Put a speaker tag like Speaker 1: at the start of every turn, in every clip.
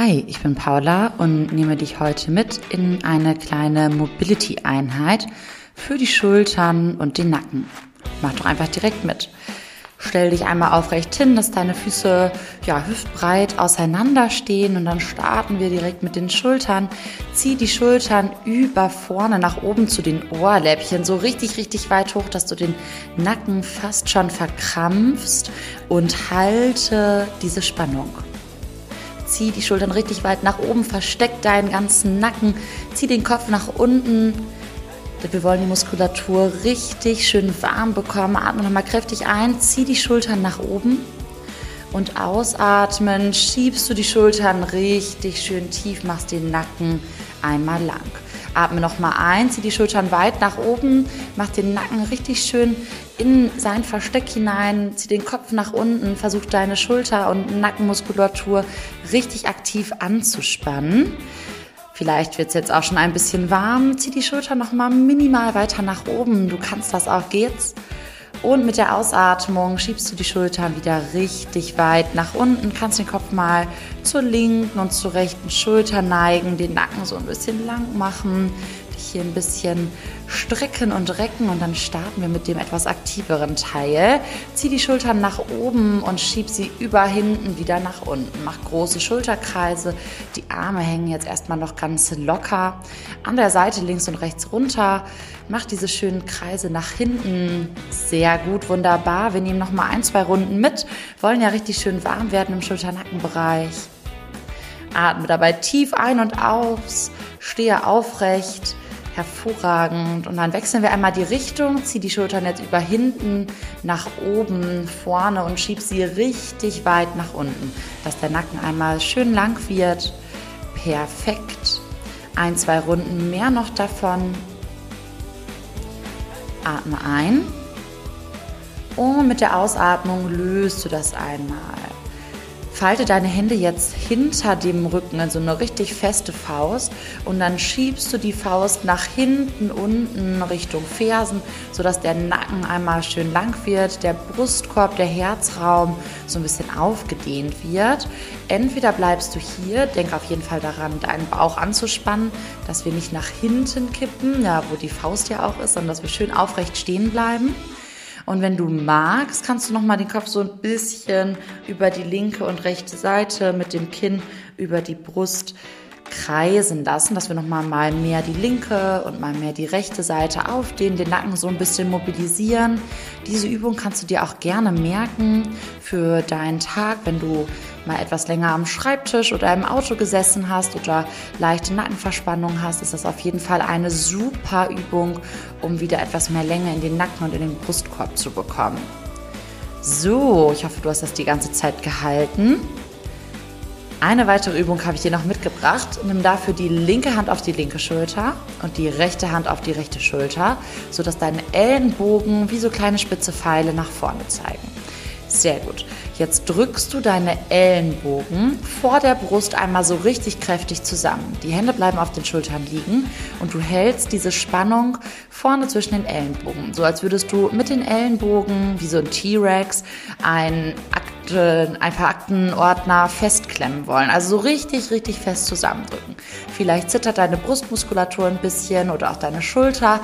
Speaker 1: Hi, ich bin Paula und nehme dich heute mit in eine kleine Mobility-Einheit für die Schultern und den Nacken. Mach doch einfach direkt mit. Stell dich einmal aufrecht hin, dass deine Füße ja hüftbreit auseinander stehen und dann starten wir direkt mit den Schultern. Zieh die Schultern über vorne nach oben zu den Ohrläppchen, so richtig, richtig weit hoch, dass du den Nacken fast schon verkrampfst und halte diese Spannung. Zieh die Schultern richtig weit nach oben, versteck deinen ganzen Nacken, zieh den Kopf nach unten. Wir wollen die Muskulatur richtig schön warm bekommen. Atme nochmal kräftig ein, zieh die Schultern nach oben und ausatmen, schiebst du die Schultern richtig schön tief, machst den Nacken einmal lang. Atme nochmal ein, zieh die Schultern weit nach oben, mach den Nacken richtig schön in sein Versteck hinein, zieh den Kopf nach unten, versuch deine Schulter- und Nackenmuskulatur richtig aktiv anzuspannen. Vielleicht wird es jetzt auch schon ein bisschen warm. Zieh die Schulter nochmal minimal weiter nach oben. Du kannst das auch, geht's? Und mit der Ausatmung schiebst du die Schultern wieder richtig weit nach unten. Kannst den Kopf mal zur linken und zur rechten Schulter neigen, den Nacken so ein bisschen lang machen hier ein bisschen strecken und recken und dann starten wir mit dem etwas aktiveren Teil. Zieh die Schultern nach oben und schieb sie über hinten wieder nach unten. Mach große Schulterkreise. Die Arme hängen jetzt erstmal noch ganz locker. An der Seite links und rechts runter. Mach diese schönen Kreise nach hinten. Sehr gut, wunderbar. Wir nehmen noch mal ein, zwei Runden mit. Wollen ja richtig schön warm werden im Schulternackenbereich. Atme dabei tief ein und aus. Stehe aufrecht hervorragend. Und dann wechseln wir einmal die Richtung, zieh die Schultern jetzt über hinten nach oben, vorne und schieb sie richtig weit nach unten, dass der Nacken einmal schön lang wird. Perfekt. Ein, zwei Runden mehr noch davon. Atme ein. Und mit der Ausatmung löst du das einmal. Falte deine Hände jetzt hinter dem Rücken, also eine richtig feste Faust. Und dann schiebst du die Faust nach hinten unten Richtung Fersen, sodass der Nacken einmal schön lang wird, der Brustkorb, der Herzraum so ein bisschen aufgedehnt wird. Entweder bleibst du hier, denk auf jeden Fall daran, deinen Bauch anzuspannen, dass wir nicht nach hinten kippen, ja, wo die Faust ja auch ist, sondern dass wir schön aufrecht stehen bleiben. Und wenn du magst, kannst du noch mal den Kopf so ein bisschen über die linke und rechte Seite mit dem Kinn über die Brust kreisen lassen, dass wir noch mal, mal mehr die linke und mal mehr die rechte Seite aufdehnen, den Nacken so ein bisschen mobilisieren. Diese Übung kannst du dir auch gerne merken für deinen Tag, wenn du mal etwas länger am Schreibtisch oder im Auto gesessen hast oder leichte Nackenverspannung hast, ist das auf jeden Fall eine super Übung, um wieder etwas mehr Länge in den Nacken und in den Brustkorb zu bekommen. So, ich hoffe, du hast das die ganze Zeit gehalten. Eine weitere Übung habe ich dir noch mitgebracht. Nimm dafür die linke Hand auf die linke Schulter und die rechte Hand auf die rechte Schulter, sodass deine Ellenbogen wie so kleine spitze Pfeile nach vorne zeigen. Sehr gut. Jetzt drückst du deine Ellenbogen vor der Brust einmal so richtig kräftig zusammen. Die Hände bleiben auf den Schultern liegen und du hältst diese Spannung vorne zwischen den Ellenbogen. So als würdest du mit den Ellenbogen wie so ein T-Rex ein Ein paar Aktenordner festklemmen wollen. Also so richtig, richtig fest zusammendrücken. Vielleicht zittert deine Brustmuskulatur ein bisschen oder auch deine Schulter.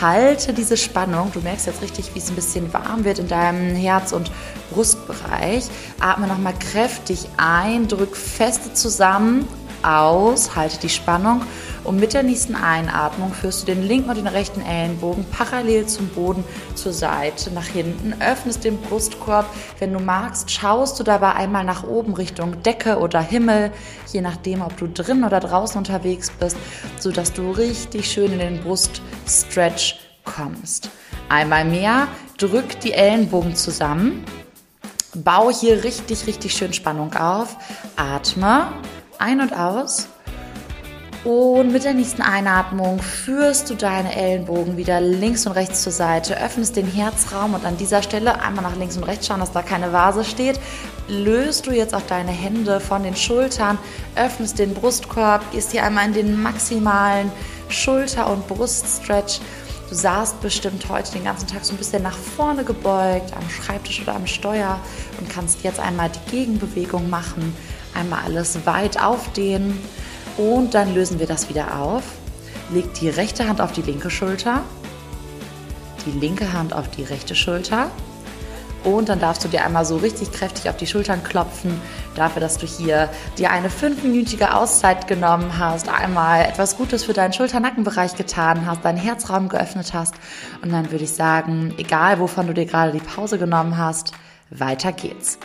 Speaker 1: Halte diese Spannung. Du merkst jetzt richtig, wie es ein bisschen warm wird in deinem Herz- und Brustbereich. Atme nochmal kräftig ein, drück feste zusammen, aus, halte die Spannung und mit der nächsten Einatmung führst du den linken und den rechten Ellenbogen parallel zum Boden zur Seite, nach hinten, öffnest den Brustkorb. Wenn du magst, schaust du dabei einmal nach oben Richtung Decke oder Himmel, je nachdem, ob du drin oder draußen unterwegs bist, sodass du richtig schön in den Bruststretch kommst. Einmal mehr, drück die Ellenbogen zusammen, bau hier richtig, richtig schön Spannung auf, atme ein und aus. Und mit der nächsten Einatmung führst du deine Ellenbogen wieder links und rechts zur Seite, öffnest den Herzraum und an dieser Stelle einmal nach links und rechts schauen, dass da keine Vase steht. Löst du jetzt auch deine Hände von den Schultern, öffnest den Brustkorb, gehst hier einmal in den maximalen Schulter- und Bruststretch. Du saßt bestimmt heute den ganzen Tag so ein bisschen nach vorne gebeugt am Schreibtisch oder am Steuer und kannst jetzt einmal die Gegenbewegung machen Einmal alles weit aufdehnen und dann lösen wir das wieder auf. Leg die rechte Hand auf die linke Schulter, die linke Hand auf die rechte Schulter und dann darfst du dir einmal so richtig kräftig auf die Schultern klopfen, dafür, dass du hier dir eine fünfminütige Auszeit genommen hast, einmal etwas Gutes für deinen Schulter-Nackenbereich getan hast, deinen Herzraum geöffnet hast. Und dann würde ich sagen, egal wovon du dir gerade die Pause genommen hast, weiter geht's.